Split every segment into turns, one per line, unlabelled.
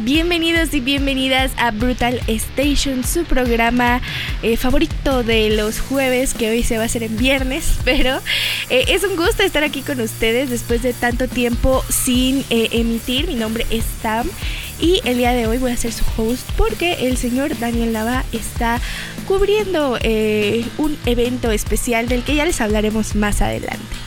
Bienvenidos y bienvenidas a Brutal Station, su programa eh, favorito de los jueves, que hoy se va a hacer en viernes, pero eh, es un gusto estar aquí con ustedes después de tanto tiempo sin eh, emitir. Mi nombre es Tam y el día de hoy voy a ser su host porque el señor Daniel Lava está cubriendo un evento especial del que ya les hablaremos más adelante.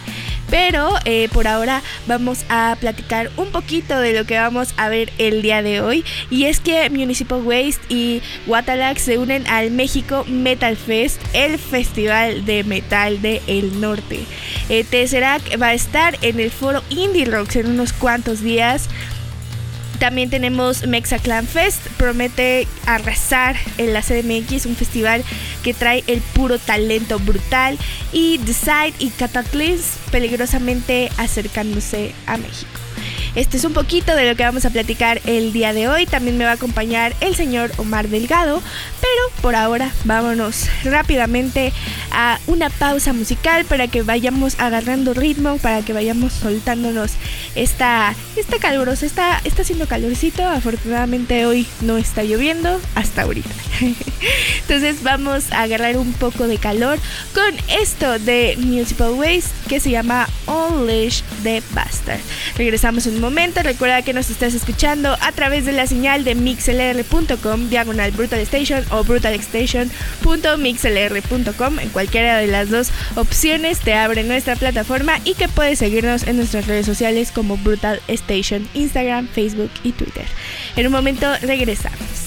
Pero eh, por ahora vamos a platicar un poquito de lo que vamos a ver el día de hoy. Y es que Municipal Waste y Watalax se unen al México Metal Fest, el festival de metal del el norte. Eh, Tesseract va a estar en el foro Indie Rocks en unos cuantos días. También tenemos Mexa Clan Fest, promete arrasar en la CDMX, un festival que trae el puro talento brutal. Y Decide y Cataclysm peligrosamente acercándose a México. Este es un poquito de lo que vamos a platicar el día de hoy. También me va a acompañar el señor Omar Delgado. Pero por ahora vámonos rápidamente a una pausa musical para que vayamos agarrando ritmo, para que vayamos soltándonos esta, esta calurosa. Está, está haciendo calorcito. Afortunadamente hoy no está lloviendo hasta ahorita. Entonces vamos a agarrar un poco de calor con esto de Municipal Waste que se llama Unleash the Bastard. Regresamos un momento. Recuerda que nos estás escuchando a través de la señal de mixlr.com, diagonal Brutal Station o brutalstation.mixlr.com. En cualquiera de las dos opciones te abre nuestra plataforma y que puedes seguirnos en nuestras redes sociales como Brutal Station, Instagram, Facebook y Twitter. En un momento regresamos.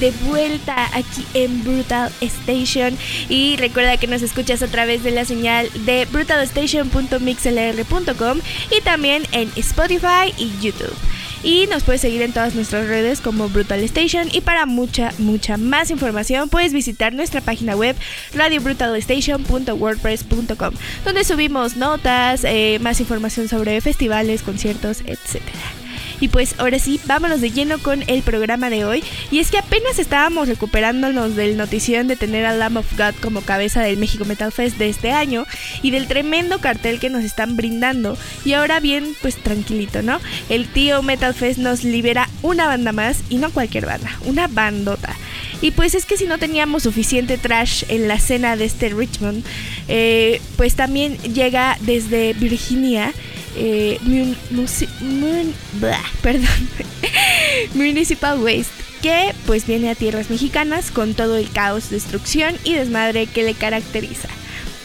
De vuelta aquí en Brutal Station y recuerda que nos escuchas a través de la señal de brutalstation.mixlr.com y también en Spotify y YouTube. Y nos puedes seguir en todas nuestras redes como Brutal Station y para mucha, mucha más información puedes visitar nuestra página web radiobrutalstation.wordpress.com donde subimos notas, eh, más información sobre festivales, conciertos, etcétera. Y pues ahora sí, vámonos de lleno con el programa de hoy. Y es que apenas estábamos recuperándonos del notición de tener a Lamb of God como cabeza del México Metal Fest de este año y del tremendo cartel que nos están brindando. Y ahora bien, pues tranquilito, ¿no? El tío Metal Fest nos libera una banda más y no cualquier banda, una bandota. Y pues es que si no teníamos suficiente trash en la escena de este Richmond, eh, pues también llega desde Virginia eh, Municipal Waste, que pues viene a tierras mexicanas con todo el caos, destrucción y desmadre que le caracteriza.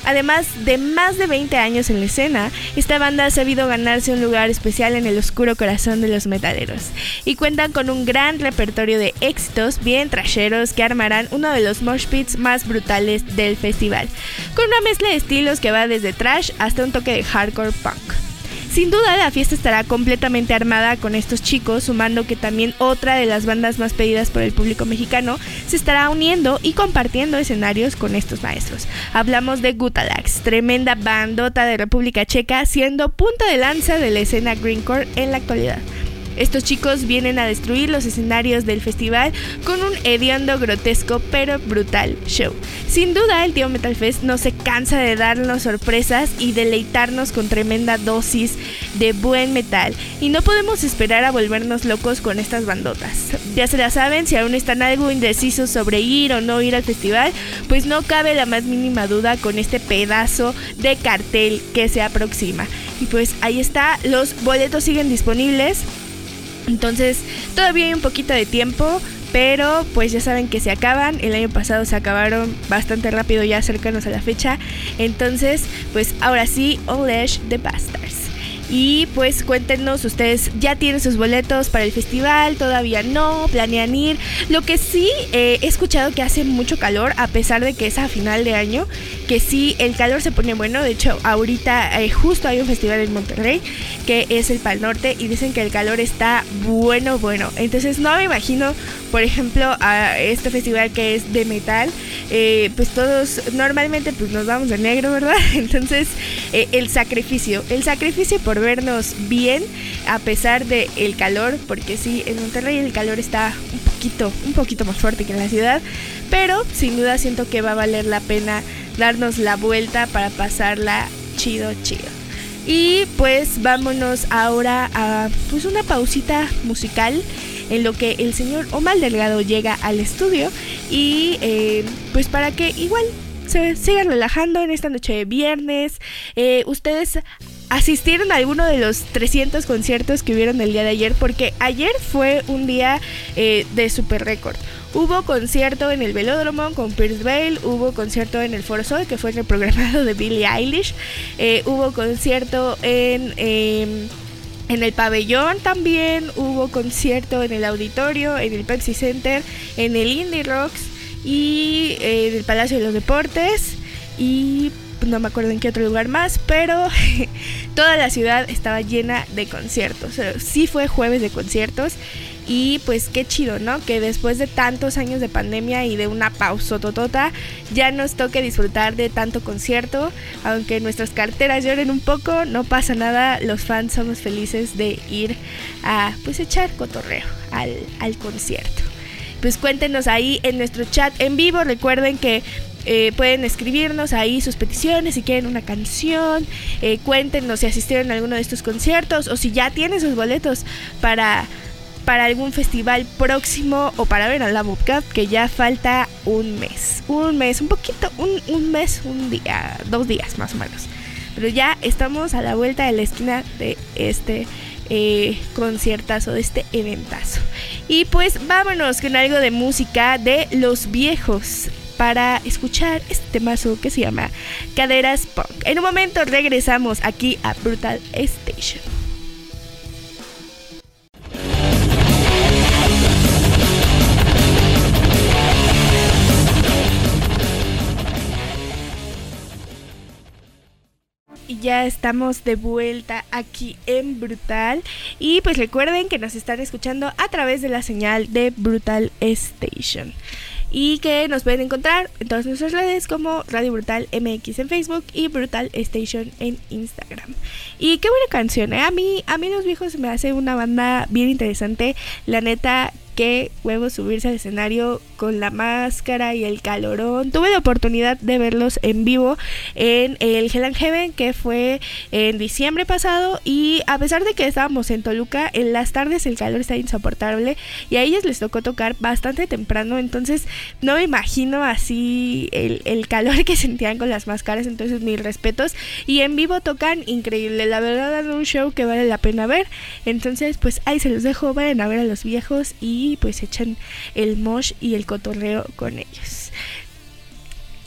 Además de más de 20 años en la escena, esta banda ha sabido ganarse un lugar especial en el oscuro corazón de los metaleros y cuentan con un gran repertorio de éxitos bien trasheros que armarán uno de los mosh pits más brutales del festival, con una mezcla de estilos que va desde trash hasta un toque de hardcore punk. Sin duda la fiesta estará completamente armada con estos chicos, sumando que también otra de las bandas más pedidas por el público mexicano se estará uniendo y compartiendo escenarios con estos maestros. Hablamos de Gutalax, tremenda bandota de República Checa, siendo punta de lanza de la escena greencore en la actualidad. Estos chicos vienen a destruir los escenarios del festival con un hediondo, grotesco pero brutal show. Sin duda, el tío Metal Fest no se cansa de darnos sorpresas y deleitarnos con tremenda dosis de buen metal. Y no podemos esperar a volvernos locos con estas bandotas. Ya se la saben, si aún están algo indecisos sobre ir o no ir al festival, pues no cabe la más mínima duda con este pedazo de cartel que se aproxima. Y pues ahí está, los boletos siguen disponibles. Entonces, todavía hay un poquito de tiempo, pero pues ya saben que se acaban. El año pasado se acabaron bastante rápido, ya cercanos a la fecha. Entonces, pues ahora sí, All Ash the Bastards. Y pues cuéntenos, ustedes ya tienen sus boletos para el festival, todavía no, planean ir. Lo que sí eh, he escuchado que hace mucho calor, a pesar de que es a final de año, que sí el calor se pone bueno. De hecho, ahorita eh, justo hay un festival en Monterrey que es el Pal Norte y dicen que el calor está bueno, bueno. Entonces no me imagino, por ejemplo, a este festival que es de metal, eh, pues todos normalmente pues nos vamos de negro, ¿verdad? Entonces el sacrificio, el sacrificio por vernos bien a pesar del el calor, porque sí, en Monterrey el calor está un poquito, un poquito más fuerte que en la ciudad, pero sin duda siento que va a valer la pena darnos la vuelta para pasarla chido, chido. Y pues vámonos ahora a pues una pausita musical en lo que el señor Omar Delgado llega al estudio y eh, pues para que igual se sigan relajando en esta noche de viernes. Eh, ustedes asistieron a alguno de los 300 conciertos que hubieron el día de ayer porque ayer fue un día eh, de super récord. Hubo concierto en el Velódromo con Pierce Bale, hubo concierto en el Foro Sol, que fue el reprogramado de Billie Eilish, eh, hubo concierto en, em, en el pabellón también, hubo concierto en el auditorio, en el Pepsi Center, en el Indie Rocks y eh, en el Palacio de los Deportes y no me acuerdo en qué otro lugar más, pero toda la ciudad estaba llena de conciertos. sí fue jueves de conciertos y pues qué chido, ¿no? Que después de tantos años de pandemia y de una pausa totota, ya nos toque disfrutar de tanto concierto. Aunque nuestras carteras lloren un poco, no pasa nada. Los fans somos felices de ir a pues echar cotorreo al, al concierto. Pues cuéntenos ahí en nuestro chat en vivo. Recuerden que eh, pueden escribirnos ahí sus peticiones si quieren una canción. Eh, cuéntenos si asistieron a alguno de estos conciertos o si ya tienen sus boletos para para algún festival próximo o para ver a la Cup que ya falta un mes. Un mes, un poquito, un, mes, un día, dos días más o menos. Pero ya estamos a la vuelta de la esquina de este eh, conciertazo, de este eventazo. Y pues vámonos con algo de música de los viejos para escuchar este temazo que se llama Caderas Punk. En un momento regresamos aquí a Brutal Station. Ya estamos de vuelta aquí en Brutal. Y pues recuerden que nos están escuchando a través de la señal de Brutal Station. Y que nos pueden encontrar en todas nuestras redes como Radio Brutal MX en Facebook y Brutal Station en Instagram. Y qué buena canción, ¿eh? A mí, a mí los viejos me hace una banda bien interesante. La neta, qué huevo subirse al escenario con la máscara y el calorón. Tuve la oportunidad de verlos en vivo en el Hell and Heaven que fue en diciembre pasado y a pesar de que estábamos en Toluca, en las tardes el calor está insoportable y a ellos les tocó tocar bastante temprano, entonces no me imagino así el, el calor que sentían con las máscaras, entonces mis respetos. Y en vivo tocan increíble, la verdad dan un show que vale la pena ver, entonces pues ahí se los dejo, vayan a ver a los viejos y y pues echan el mosh y el cotorreo con ellos.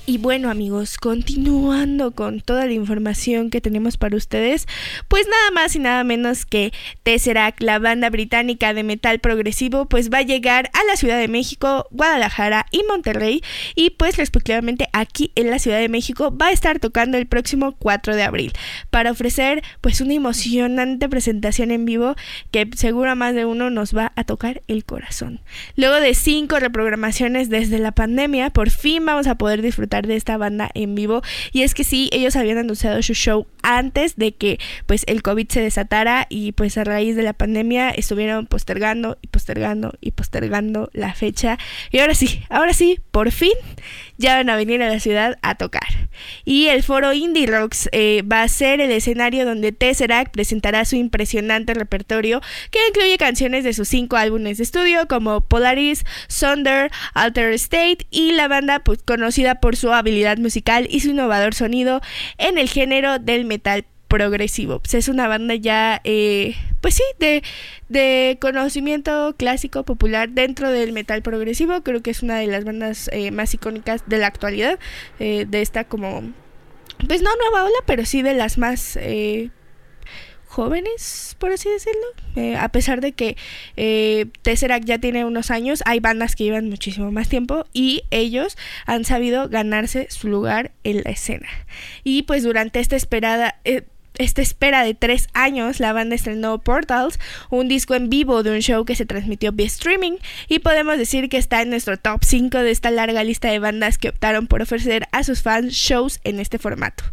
Y bueno amigos, continuando con toda la información que tenemos para ustedes, pues nada más y nada menos que Tesseract, la banda británica de metal progresivo, pues va a llegar a la Ciudad de México, Guadalajara y Monterrey y pues respectivamente aquí en la Ciudad de México va a estar tocando el próximo 4 de abril para ofrecer pues una emocionante presentación en vivo que seguro a más de uno nos va a tocar el corazón. Luego de cinco reprogramaciones desde la pandemia, por fin vamos a poder disfrutar de esta banda en vivo. Y es que sí, ellos habían anunciado su show antes de que pues el COVID se desatara y pues a raíz de la pandemia estuvieron postergando y postergando y postergando la fecha. Y ahora sí, ahora sí, por fin ya van a venir a la ciudad a tocar. Y el foro Indie Rocks eh, va a ser el escenario donde Tesseract presentará su impresionante repertorio que incluye canciones de sus cinco álbumes de estudio como Polaris, Sonder, Alter State y la banda pues, conocida por su habilidad musical y su innovador sonido en el género del metal progresivo. Pues es una banda ya, eh, pues sí, de, de, conocimiento clásico popular dentro del metal progresivo. Creo que es una de las bandas eh, más icónicas de la actualidad, eh, de esta como, pues no nueva ola, pero sí de las más jóvenes, por así decirlo. a pesar de que eh, Tesseract ya tiene unos años, hay bandas que llevan muchísimo más tiempo y ellos han sabido ganarse su lugar en la escena. Y pues durante esta esperada esta espera de tres años, la banda estrenó Portals, un disco en vivo de un show que se transmitió vía streaming, y podemos decir que está en nuestro top 5 de esta larga lista de bandas que optaron por ofrecer a sus fans shows en este formato.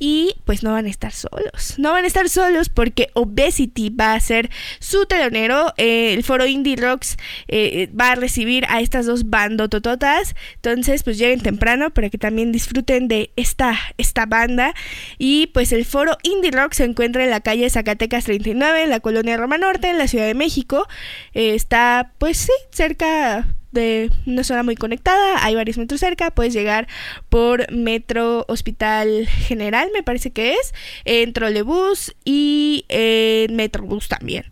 Y pues no van a estar solos. No van a estar solos porque Obesity va a ser su telonero. Eh, el foro Indie Rocks eh, va a recibir a estas dos bandotototas. Entonces pues lleguen temprano para que también disfruten de esta, esta banda. Y pues el foro Indie Rock se encuentra en la calle Zacatecas 39, en la colonia Roma Norte, en la Ciudad de México. Eh, está pues sí, cerca de una zona muy conectada, hay varios metros cerca, puedes llegar por Metro Hospital General, me parece que es, en trolebús y en Metrobús también.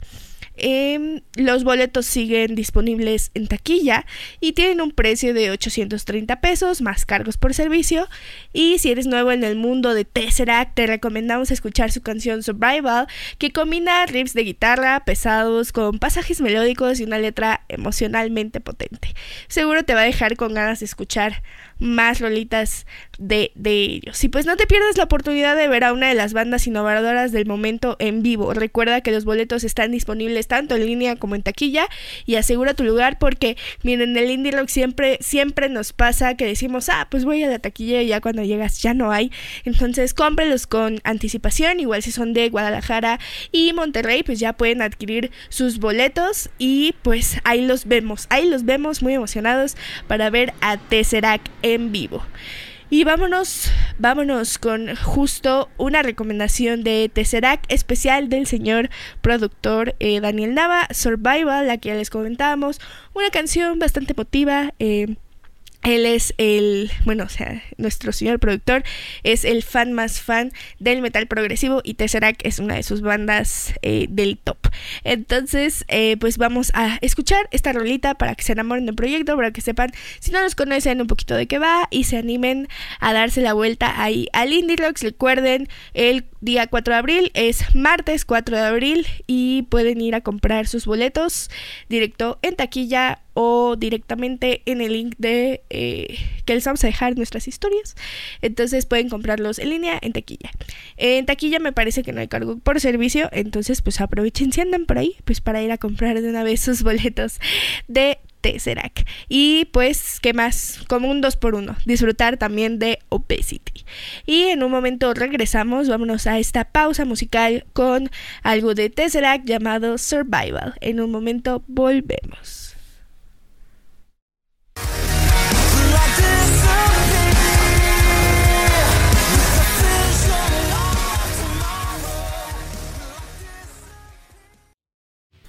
Em, los boletos siguen disponibles en taquilla y tienen un precio de 830 pesos más cargos por servicio. Y si eres nuevo en el mundo de Tesseract, te recomendamos escuchar su canción Survival, que combina riffs de guitarra pesados con pasajes melódicos y una letra emocionalmente potente. Seguro te va a dejar con ganas de escuchar más rolitas de, de ellos. Y pues no te pierdas la oportunidad de ver a una de las bandas innovadoras del momento en vivo. Recuerda que los boletos están disponibles tanto en línea como en taquilla y asegura tu lugar porque miren, en el indie rock siempre, siempre nos pasa que decimos, ah, pues voy a la taquilla y ya cuando llegas ya no hay. Entonces cómprelos con anticipación, igual si son de Guadalajara y Monterrey, pues ya pueden adquirir sus boletos y pues ahí los vemos, ahí los vemos muy emocionados para ver a Tesseract en vivo. Y vámonos, vámonos con justo una recomendación de Tesseract especial del señor productor eh, Daniel Nava, Survival, la que ya les comentábamos, una canción bastante emotiva. Eh, él es el, bueno, o sea, nuestro señor productor es el fan más fan del metal progresivo y Tesseract es una de sus bandas eh, del top. Entonces, eh, pues vamos a escuchar esta rolita para que se enamoren del proyecto, para que sepan, si no los conocen, un poquito de qué va y se animen a darse la vuelta ahí al Indie Rocks. Recuerden, el día 4 de abril es martes 4 de abril y pueden ir a comprar sus boletos directo en taquilla o directamente en el link de eh, que les vamos a dejar nuestras historias. Entonces pueden comprarlos en línea en taquilla. En taquilla me parece que no hay cargo por servicio, entonces pues aprovechen si andan por ahí, pues para ir a comprar de una vez sus boletos de Tesseract. Y pues, ¿qué más? Como un 2 por 1 Disfrutar también de Obesity. Y en un momento regresamos, vámonos a esta pausa musical con algo de Tesseract llamado Survival. En un momento volvemos.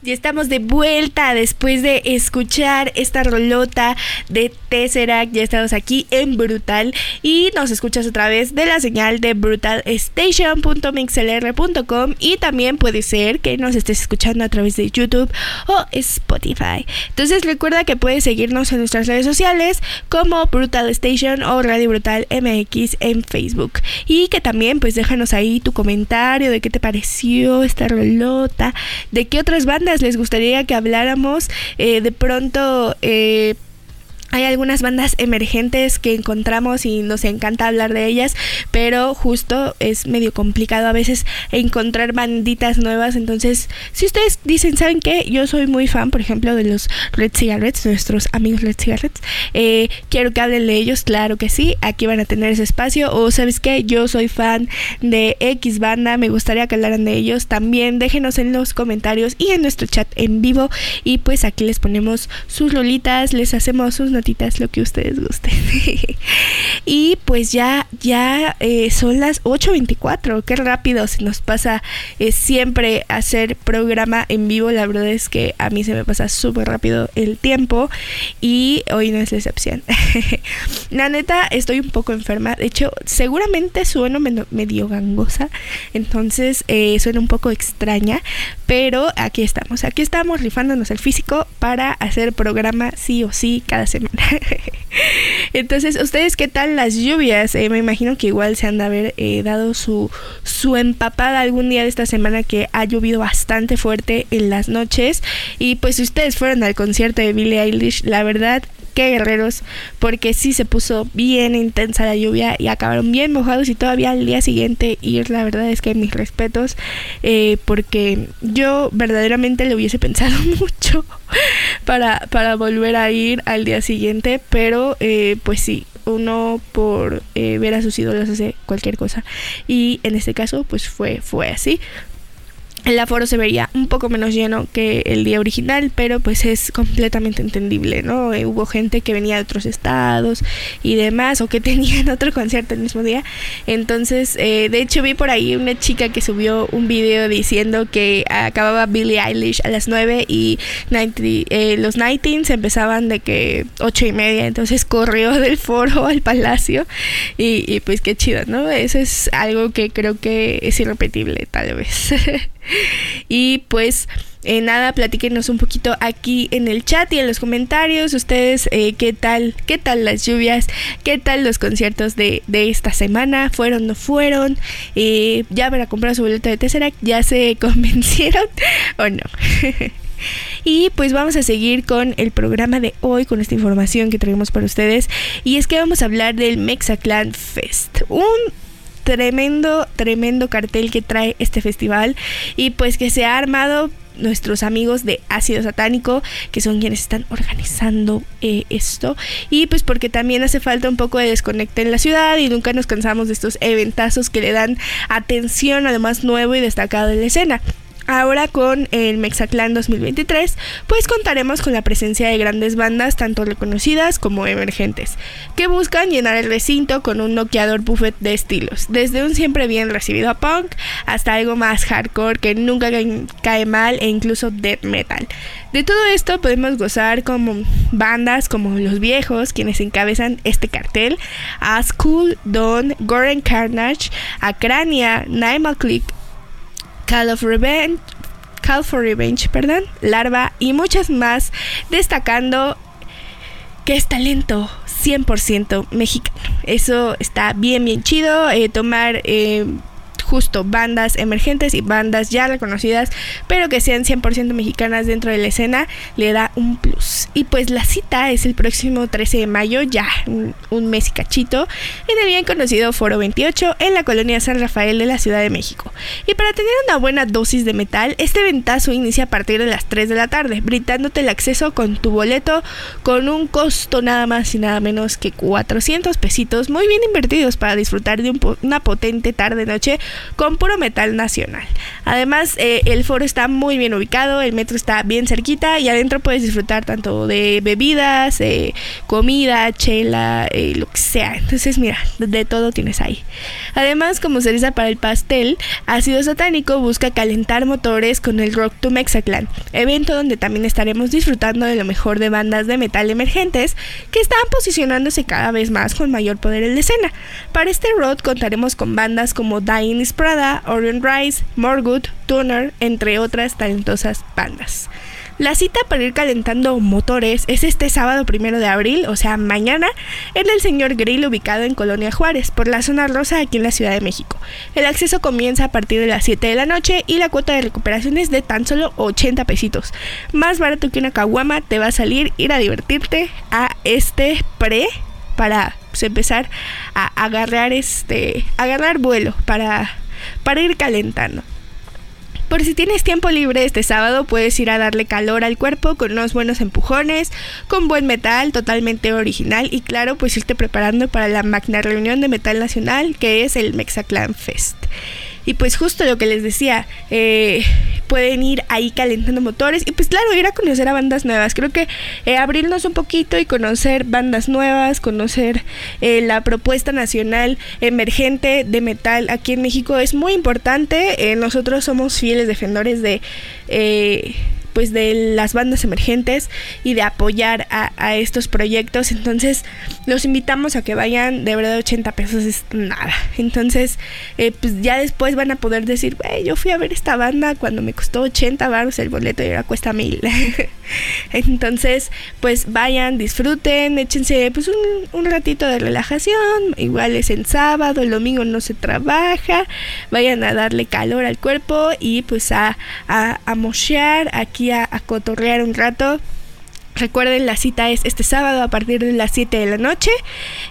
Y estamos de vuelta después de escuchar esta rolota de Tesseract. Ya estamos aquí en Brutal y nos escuchas otra vez de la señal de brutalstation.mixlr.com y también puede ser que nos estés escuchando a través de YouTube o Spotify. Entonces recuerda que puedes seguirnos en nuestras redes sociales como Brutal Station o Radio Brutal MX en Facebook. Y que también pues déjanos ahí tu comentario de qué te pareció esta rolota, de qué otras bandas les gustaría que habláramos. Eh, de pronto, eh, hay algunas bandas emergentes que encontramos y nos encanta hablar de ellas, pero justo es medio complicado a veces encontrar banditas nuevas. Entonces, si ustedes dicen, ¿saben qué? Yo soy muy fan, por ejemplo, de los Red Cigarettes, nuestros amigos Red Cigarettes. Eh, quiero que hablen de ellos, claro que sí. Aquí van a tener ese espacio. O, ¿sabes qué? Yo soy fan de X banda, me gustaría que hablaran de ellos. También déjenos en los comentarios y en nuestro chat en vivo. Y pues aquí les ponemos sus rolitas, les hacemos sus lo que ustedes gusten. y pues ya, ya eh, son las 8.24, qué rápido se nos pasa eh, siempre hacer programa en vivo, la verdad es que a mí se me pasa súper rápido el tiempo y hoy no es la excepción. la neta, estoy un poco enferma, de hecho, seguramente sueno medio gangosa, entonces eh, suena un poco extraña, pero aquí estamos, aquí estamos rifándonos el físico para hacer programa sí o sí cada semana. Entonces, ¿ustedes qué tal las lluvias? Eh, me imagino que igual se han de haber eh, dado su, su empapada algún día de esta semana que ha llovido bastante fuerte en las noches. Y pues si ustedes fueron al concierto de Billie Eilish, la verdad guerreros, porque sí se puso bien intensa la lluvia y acabaron bien mojados y todavía al día siguiente ir, la verdad es que mis respetos, eh, porque yo verdaderamente le hubiese pensado mucho para, para volver a ir al día siguiente, pero eh, pues sí, uno por eh, ver a sus ídolos hacer cualquier cosa. Y en este caso, pues fue, fue así. El aforo se vería un poco menos lleno que el día original, pero pues es completamente entendible, ¿no? Eh, hubo gente que venía de otros estados y demás, o que tenían otro concierto el mismo día. Entonces, eh, de hecho vi por ahí una chica que subió un video diciendo que acababa Billie Eilish a las 9 y eh, los 19 empezaban de que 8 y media, entonces corrió del foro al palacio y, y pues qué chido, ¿no? Eso es algo que creo que es irrepetible tal vez. y pues eh, nada, platíquenos un poquito aquí en el chat y en los comentarios. Ustedes, eh, ¿qué tal? ¿Qué tal las lluvias? ¿Qué tal los conciertos de, esta semana? ¿Fueron, no fueron? Eh, ¿Ya van a comprar su boleto de Tesseract? ¿Ya se convencieron o no? Y pues vamos a seguir con el programa de hoy, con esta información que traemos para ustedes. Y es que vamos a hablar del Mexaclan Fest. Un tremendo, tremendo cartel que trae este festival y pues que se ha armado nuestros amigos de Ácido Satánico, que son quienes están organizando eh, esto. Y pues porque también hace falta un poco de desconecte en la ciudad y nunca nos cansamos de estos eventazos que le dan atención a lo más nuevo y destacado en la escena. Ahora con el Mexaclan 2023, pues contaremos con la presencia de grandes bandas, tanto reconocidas como emergentes, que buscan llenar el recinto con un noqueador buffet de estilos, desde un siempre bien recibido punk hasta algo más hardcore que nunca cae mal e incluso death metal. De todo esto podemos gozar como bandas como Los Viejos, quienes encabezan este cartel, a Dawn, Goren Carnage, Acrania, Nightmare Click, Call of Revenge, Call for Revenge, perdón, Larva y muchas más, destacando que es talento 100% mexicano. Eso está bien, bien chido. Eh, tomar eh, justo bandas emergentes y bandas ya reconocidas, pero que sean 100% mexicanas dentro de la escena, le da un plus. Y pues la cita es el próximo 13 de mayo, ya un, mes y cachito, en el bien conocido Foro 28 en la colonia San Rafael de la Ciudad de México. Y para tener una buena dosis de metal, este ventazo inicia a partir de las 3 de la tarde, brindándote el acceso con tu boleto con un costo nada más y nada menos que 400 pesitos, muy bien invertidos para disfrutar de una potente tarde-noche con puro metal nacional. Además, eh, el foro está muy bien ubicado, el metro está bien cerquita y adentro puedes disfrutar tanto de bebidas, eh, comida, chela, eh, lo que sea. Entonces, mira, de todo tienes ahí. Además, como cereza para el pastel, Ácido Satánico busca calentar motores con el Rock to Mexaclan, evento donde también estaremos disfrutando de lo mejor de bandas de metal emergentes que están posicionándose cada vez más con mayor poder en la escena. Para este road contaremos con bandas como Dying Prada, Orion Rice, Morgood, Tuner, entre otras talentosas bandas. La cita para ir calentando motores es este sábado primero de abril, o sea, mañana, en el Señor Grill ubicado en Colonia Juárez, por la zona rosa aquí en la Ciudad de México. El acceso comienza a partir de las 7 de la noche y la cuota de recuperación es de tan solo 80 pesitos. Más barato que una caguama, te va a salir ir a divertirte a este pre para pues, empezar a agarrar este agarrar vuelo para para ir calentando. Por si tienes tiempo libre este sábado, puedes ir a darle calor al cuerpo con unos buenos empujones, con buen metal, totalmente original y claro, pues irte preparando para la magna reunión de metal nacional que es el Mexaclan Fest. Y pues justo lo que les decía, eh, pueden ir ahí calentando motores y pues claro, ir a conocer a bandas nuevas. Creo que eh, abrirnos un poquito y conocer bandas nuevas, conocer eh, la propuesta nacional emergente de metal aquí en México es muy importante. nosotros somos fieles defensores de pues de las bandas emergentes y de apoyar a, estos proyectos. Entonces los invitamos a que vayan, de verdad 80 pesos es nada. Entonces eh, pues ya después van a poder decir, yo fui a ver esta banda cuando me costó 80 baros el boleto y ahora cuesta mil. Entonces pues vayan, disfruten, échense pues un, ratito de relajación, igual es el sábado, el domingo no se trabaja, vayan a darle calor al cuerpo y pues a, a, a aquí a, cotorrear un rato. Recuerden, la cita es este sábado a partir de las 7 de la noche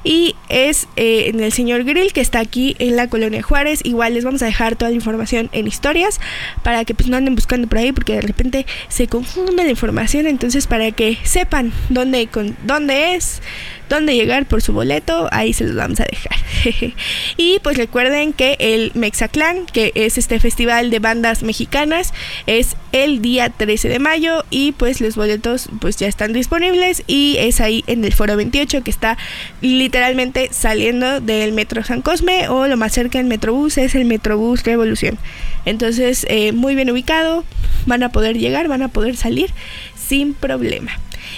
y es eh, en el señor Grill que está aquí en la colonia Juárez. Igual les vamos a dejar toda la información en historias para que pues no anden buscando por ahí porque de repente se confunde la información. Entonces para que sepan dónde, con, dónde es, dónde llegar por su boleto, ahí se los vamos a dejar. y pues recuerden que el Mexaclan, que es este festival de bandas mexicanas, es el día 13 de mayo y pues los boletos pues ya están disponibles y es ahí en el Foro 28 que está literalmente saliendo del Metro San Cosme o lo más cerca del Metrobús es el Metrobús Revolución. Entonces, eh, muy bien ubicado, van a poder llegar, van a poder salir sin problema.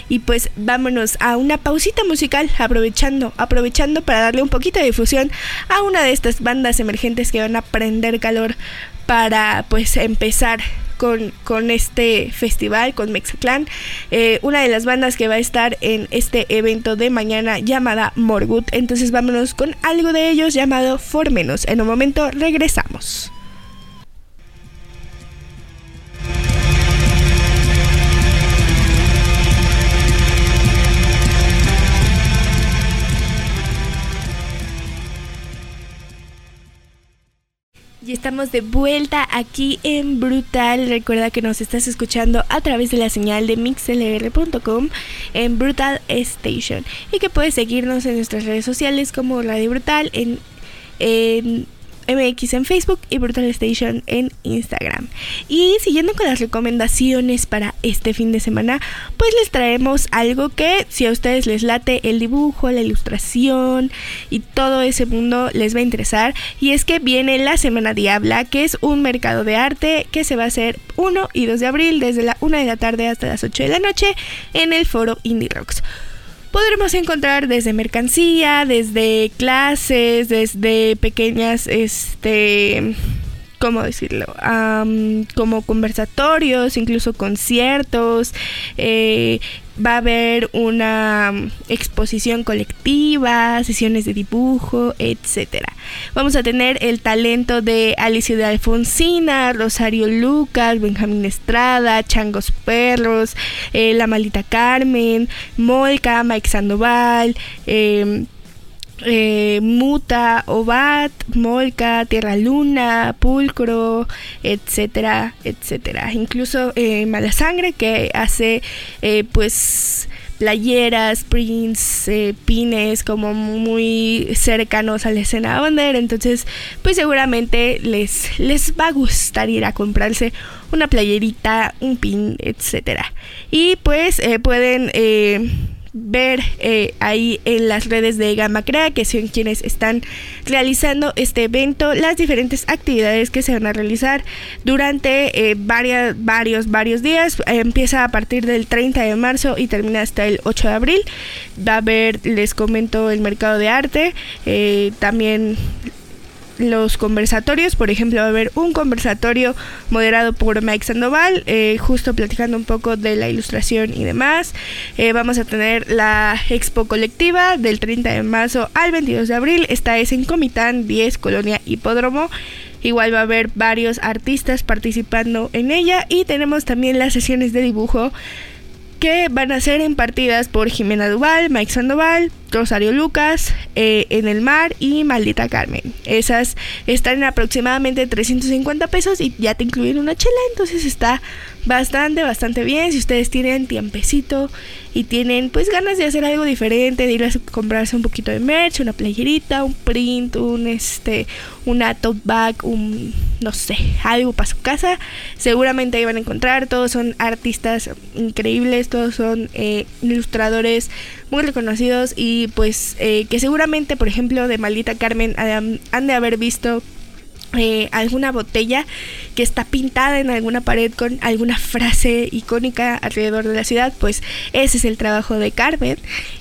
Y pues vámonos a una pausita musical, aprovechando, aprovechando para darle un poquito de difusión a una de estas bandas emergentes que van a prender calor para pues empezar con, con, este festival, con Mexiclan. Eh, una de las bandas que va a estar en este evento de mañana llamada Morgut. Entonces vámonos con algo de ellos llamado Formenos. En un momento regresamos. Y estamos de vuelta aquí en Brutal. Recuerda que nos estás escuchando a través de la señal de mixlr.com en Brutal Station. Y que puedes seguirnos en nuestras redes sociales como Radio Brutal en, en MX en Facebook y Brutal Station en Instagram. Y siguiendo con las recomendaciones para este fin de semana, pues les traemos algo que si a ustedes les late el dibujo, la ilustración y todo ese mundo les va a interesar. Y es que viene la Semana Diabla, que es un mercado de arte que se va a hacer 1 y 2 de abril desde la 1 de la tarde hasta las 8 de la noche en el foro Indie Rocks podremos encontrar desde mercancía, desde clases, desde pequeñas, este, ¿cómo decirlo? como conversatorios, incluso conciertos. Eh, va a haber una exposición colectiva, sesiones de dibujo, etcétera. Vamos a tener el talento de Alicia de Alfonsina, Rosario Lucas, Benjamín Estrada, Changos Perros, eh, La Malita Carmen, Molca, Mike Sandoval, eh, eh, Muta, Obat, Molca, Tierra Luna, Pulcro, etcétera, etcétera. Incluso eh, Mala Sangre que hace eh, pues playeras, prints, eh, pines como muy cercanos a la escena under. Entonces, pues seguramente les, les va a gustar ir a comprarse una playerita, un pin, etcétera. Y pues pueden ver eh, ahí en las redes de Gamma Crea, que son quienes están realizando este evento, las diferentes actividades que se van a realizar durante eh, varias, varios, varios días. empieza a partir del 30 de marzo y termina hasta el 8 de abril. Va a haber, les comento, el mercado de arte, eh, también los conversatorios. Por ejemplo, va a haber un conversatorio moderado por Mike Sandoval, eh, justo platicando un poco de la ilustración y demás. Eh, vamos a tener la expo colectiva del 30 de marzo al 22 de abril. Esta es en Comitán 10, Colonia Hipódromo. Igual va a haber varios artistas participando en ella y tenemos también las sesiones de dibujo que van a ser impartidas por Jimena Duval, Mike Sandoval, Rosario Lucas, eh, En el Mar y Maldita Carmen. Esas están en aproximadamente 350 pesos y ya te incluyen una chela, entonces está bastante, bastante bien. Si ustedes tienen tiempecito y tienen pues ganas de hacer algo diferente, de ir a comprarse un poquito de merch, una playerita, un print, un este, una tote bag, un no sé, algo para su casa, seguramente ahí van a encontrar. Todos son artistas increíbles, todos son eh, ilustradores muy reconocidos y pues eh, que seguramente, por ejemplo, de Maldita Carmen han de haber visto eh, alguna botella que está pintada en alguna pared con alguna frase icónica alrededor de la ciudad, pues ese es el trabajo de Carmen.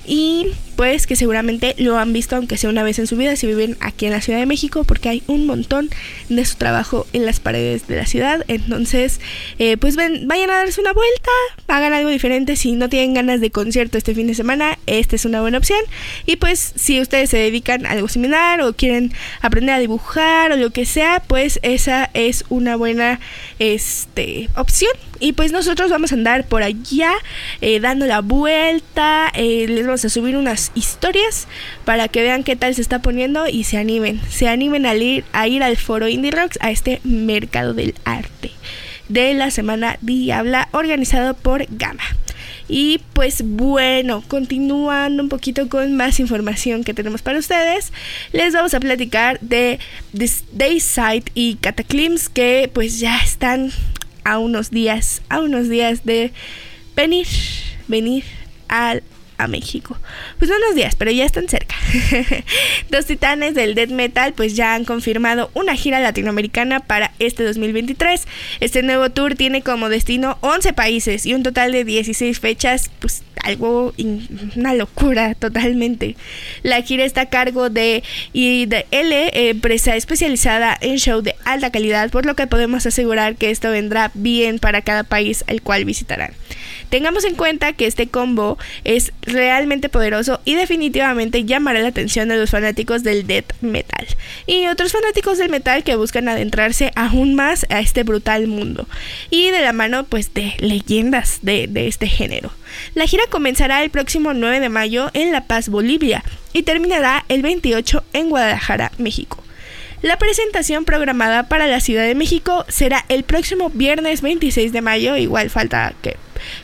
Y pues que seguramente lo han visto aunque sea una vez en su vida si viven aquí en la Ciudad de México porque hay un montón de su trabajo en las paredes de la ciudad. Entonces eh, pues ven, vayan a darse una vuelta hagan algo diferente. Si no tienen ganas de concierto este fin de semana esta es una buena opción. Y pues si ustedes se dedican a algo similar o quieren aprender a dibujar o lo que sea pues esa es una buena este, opción y pues nosotros vamos a andar por allá eh, dando la vuelta. Eh, les vamos a subir unas historias para que vean qué tal se está poniendo y se animen. Se animen a ir, a ir al foro Indie Rocks, a este mercado del arte de la semana Diabla organizado por Gama. Y pues bueno, continuando un poquito con más información que tenemos para ustedes, les vamos a platicar de Dayside y Cataclysms que pues ya están a unos días, a unos días de venir, venir al México. Pues no unos días, pero ya están cerca. Dos titanes del death metal pues ya han confirmado una gira latinoamericana para este 2023. Este nuevo tour tiene como destino 11 países y un total de 16 fechas, pues algo, una locura totalmente. La gira está a cargo de IDL, empresa especializada en show de alta calidad, por lo que podemos asegurar que esto vendrá bien para cada país al cual visitarán. Tengamos en cuenta que este combo es realmente poderoso y definitivamente llamará la atención de los fanáticos del death metal y otros fanáticos del metal que buscan adentrarse aún más a este brutal mundo y de la mano pues de leyendas de, de este género. La gira comenzará el próximo 9 de mayo en La Paz, Bolivia y terminará el 28 en Guadalajara, México. La presentación programada para la Ciudad de México será el próximo viernes 26 de mayo, igual falta que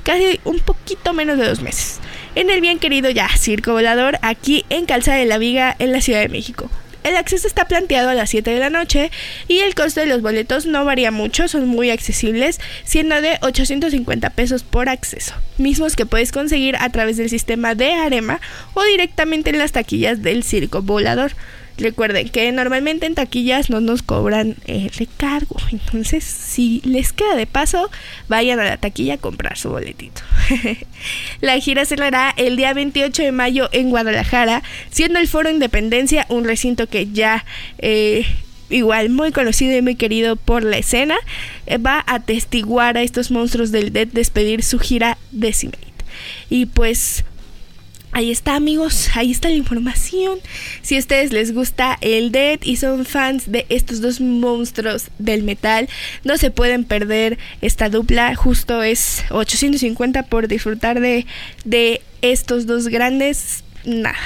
casi un poquito menos de dos meses, en el bien querido ya Circo Volador, aquí en Calzada de la Viga, en la Ciudad de México. El acceso está planteado a las 7 de la noche y el costo de los boletos no varía mucho, son muy accesibles, siendo de 850 pesos por acceso, mismos que puedes conseguir a través del sistema de Arema o directamente en las taquillas del Circo Volador. Recuerden que normalmente en taquillas no nos cobran el recargo. Entonces, si les queda de paso, vayan a la taquilla a comprar su boletito. la gira cerrará el día 28 de mayo en Guadalajara, siendo el Foro Independencia un recinto que ya... Eh, igual muy conocido y muy querido por la escena, eh, va a atestiguar a estos monstruos del Dead despedir su gira Decimate. Y pues Ahí está amigos, ahí está la información. Si a ustedes les gusta el Dead y son fans de estos dos monstruos del metal, no se pueden perder esta dupla. Justo es 850 por disfrutar de, de estos dos grandes nada.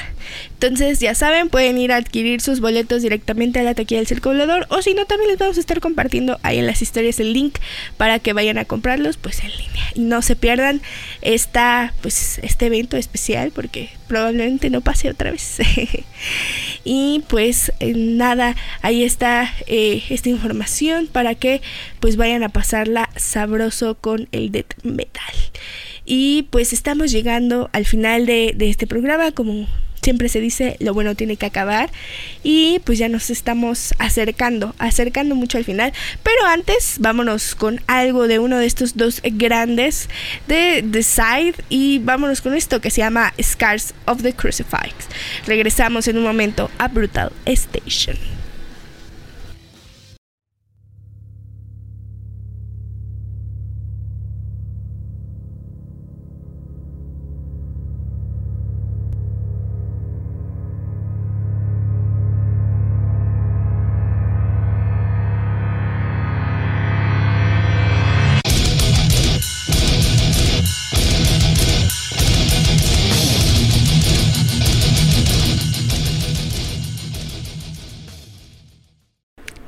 Entonces, ya saben, pueden ir a adquirir sus boletos directamente a la taquilla del circulador o si no, también les vamos a estar compartiendo ahí en las historias el link para que vayan a comprarlos pues en línea y no se pierdan esta pues este evento especial porque probablemente no pase otra vez. y pues eh, nada, ahí está eh, esta información para que pues vayan a pasarla sabroso con el death metal. Y pues estamos llegando al final de, este programa, como siempre se dice, lo bueno tiene que acabar. Y pues ya nos estamos acercando, acercando mucho al final. Pero antes, vámonos con algo de uno de estos dos grandes de The Side. Y vámonos con esto que se llama Scars of the Crucified. Regresamos en un momento a Brutal Station.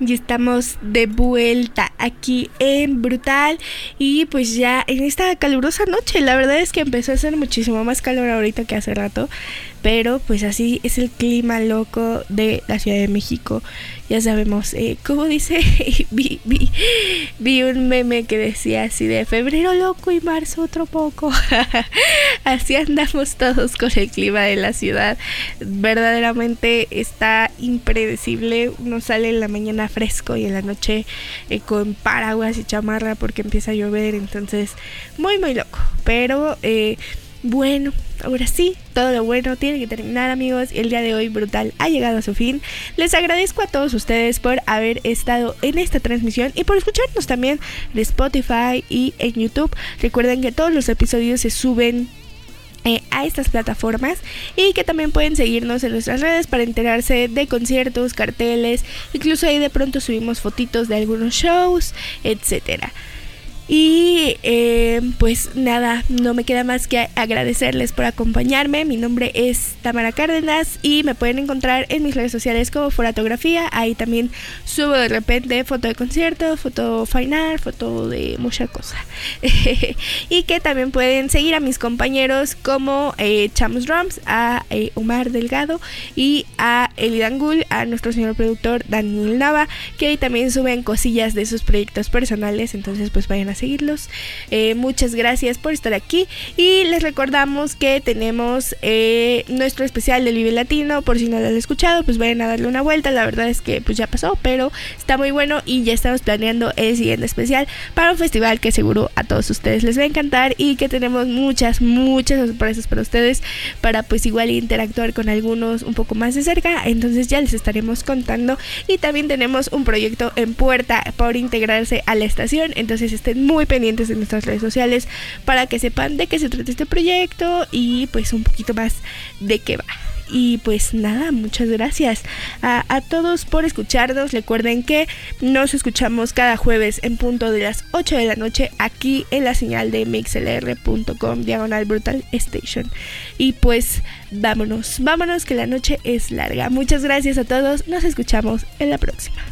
Y estamos de vuelta aquí en Brutal. Y pues ya en esta calurosa noche, la verdad es que empezó a hacer muchísimo más calor ahorita que hace rato. Pero pues así es el clima loco de la Ciudad de México. Ya sabemos, eh, como dice, vi, un meme que decía así de febrero loco y marzo otro poco. así andamos todos con el clima de la ciudad. Verdaderamente está impredecible. Uno sale en la mañana fresco y en la noche eh, con paraguas y chamarra porque empieza a llover. Entonces, muy, muy loco. Pero... Eh, bueno, ahora sí, todo lo bueno tiene que terminar amigos. El día de hoy brutal ha llegado a su fin. Les agradezco a todos ustedes por haber estado en esta transmisión y por escucharnos también de Spotify y en YouTube. Recuerden que todos los episodios se suben eh, a estas plataformas y que también pueden seguirnos en nuestras redes para enterarse de conciertos, carteles, incluso ahí de pronto subimos fotitos de algunos shows, etcétera. Y eh, pues nada, no me queda más que agradecerles por acompañarme. Mi nombre es Tamara Cárdenas y me pueden encontrar en mis redes sociales como Foratografía. Ahí también subo de repente foto de concierto, foto final, foto de mucha cosa. y que también pueden seguir a mis compañeros como eh, Chamos Drums, a eh, Omar Delgado y a Elidangul, a nuestro señor productor Daniel Nava, que ahí también suben cosillas de sus proyectos personales. Entonces pues vayan a seguirlos. Eh, muchas gracias por estar aquí. Y les recordamos que tenemos eh, nuestro especial del Vive Latino, por si no lo han escuchado, pues vayan a darle una vuelta, la verdad es que pues ya pasó, pero está muy bueno y ya estamos planeando el siguiente especial para un festival que seguro a todos ustedes les va a encantar y que tenemos muchas, muchas sorpresas para ustedes para pues igual interactuar con algunos un poco más de cerca, entonces ya les estaremos contando. Y también tenemos un proyecto en puerta por integrarse a la estación, entonces estén muy pendientes de nuestras redes sociales para que sepan de qué se trata este proyecto y pues un poquito más de qué va. Y pues nada, muchas gracias a, todos por escucharnos. Recuerden que nos escuchamos cada jueves en punto de las 8 de la noche aquí en la señal de mixlr.com diagonal brutal station. Y pues vámonos, vámonos que la noche es larga. Muchas gracias a todos. Nos escuchamos en la próxima.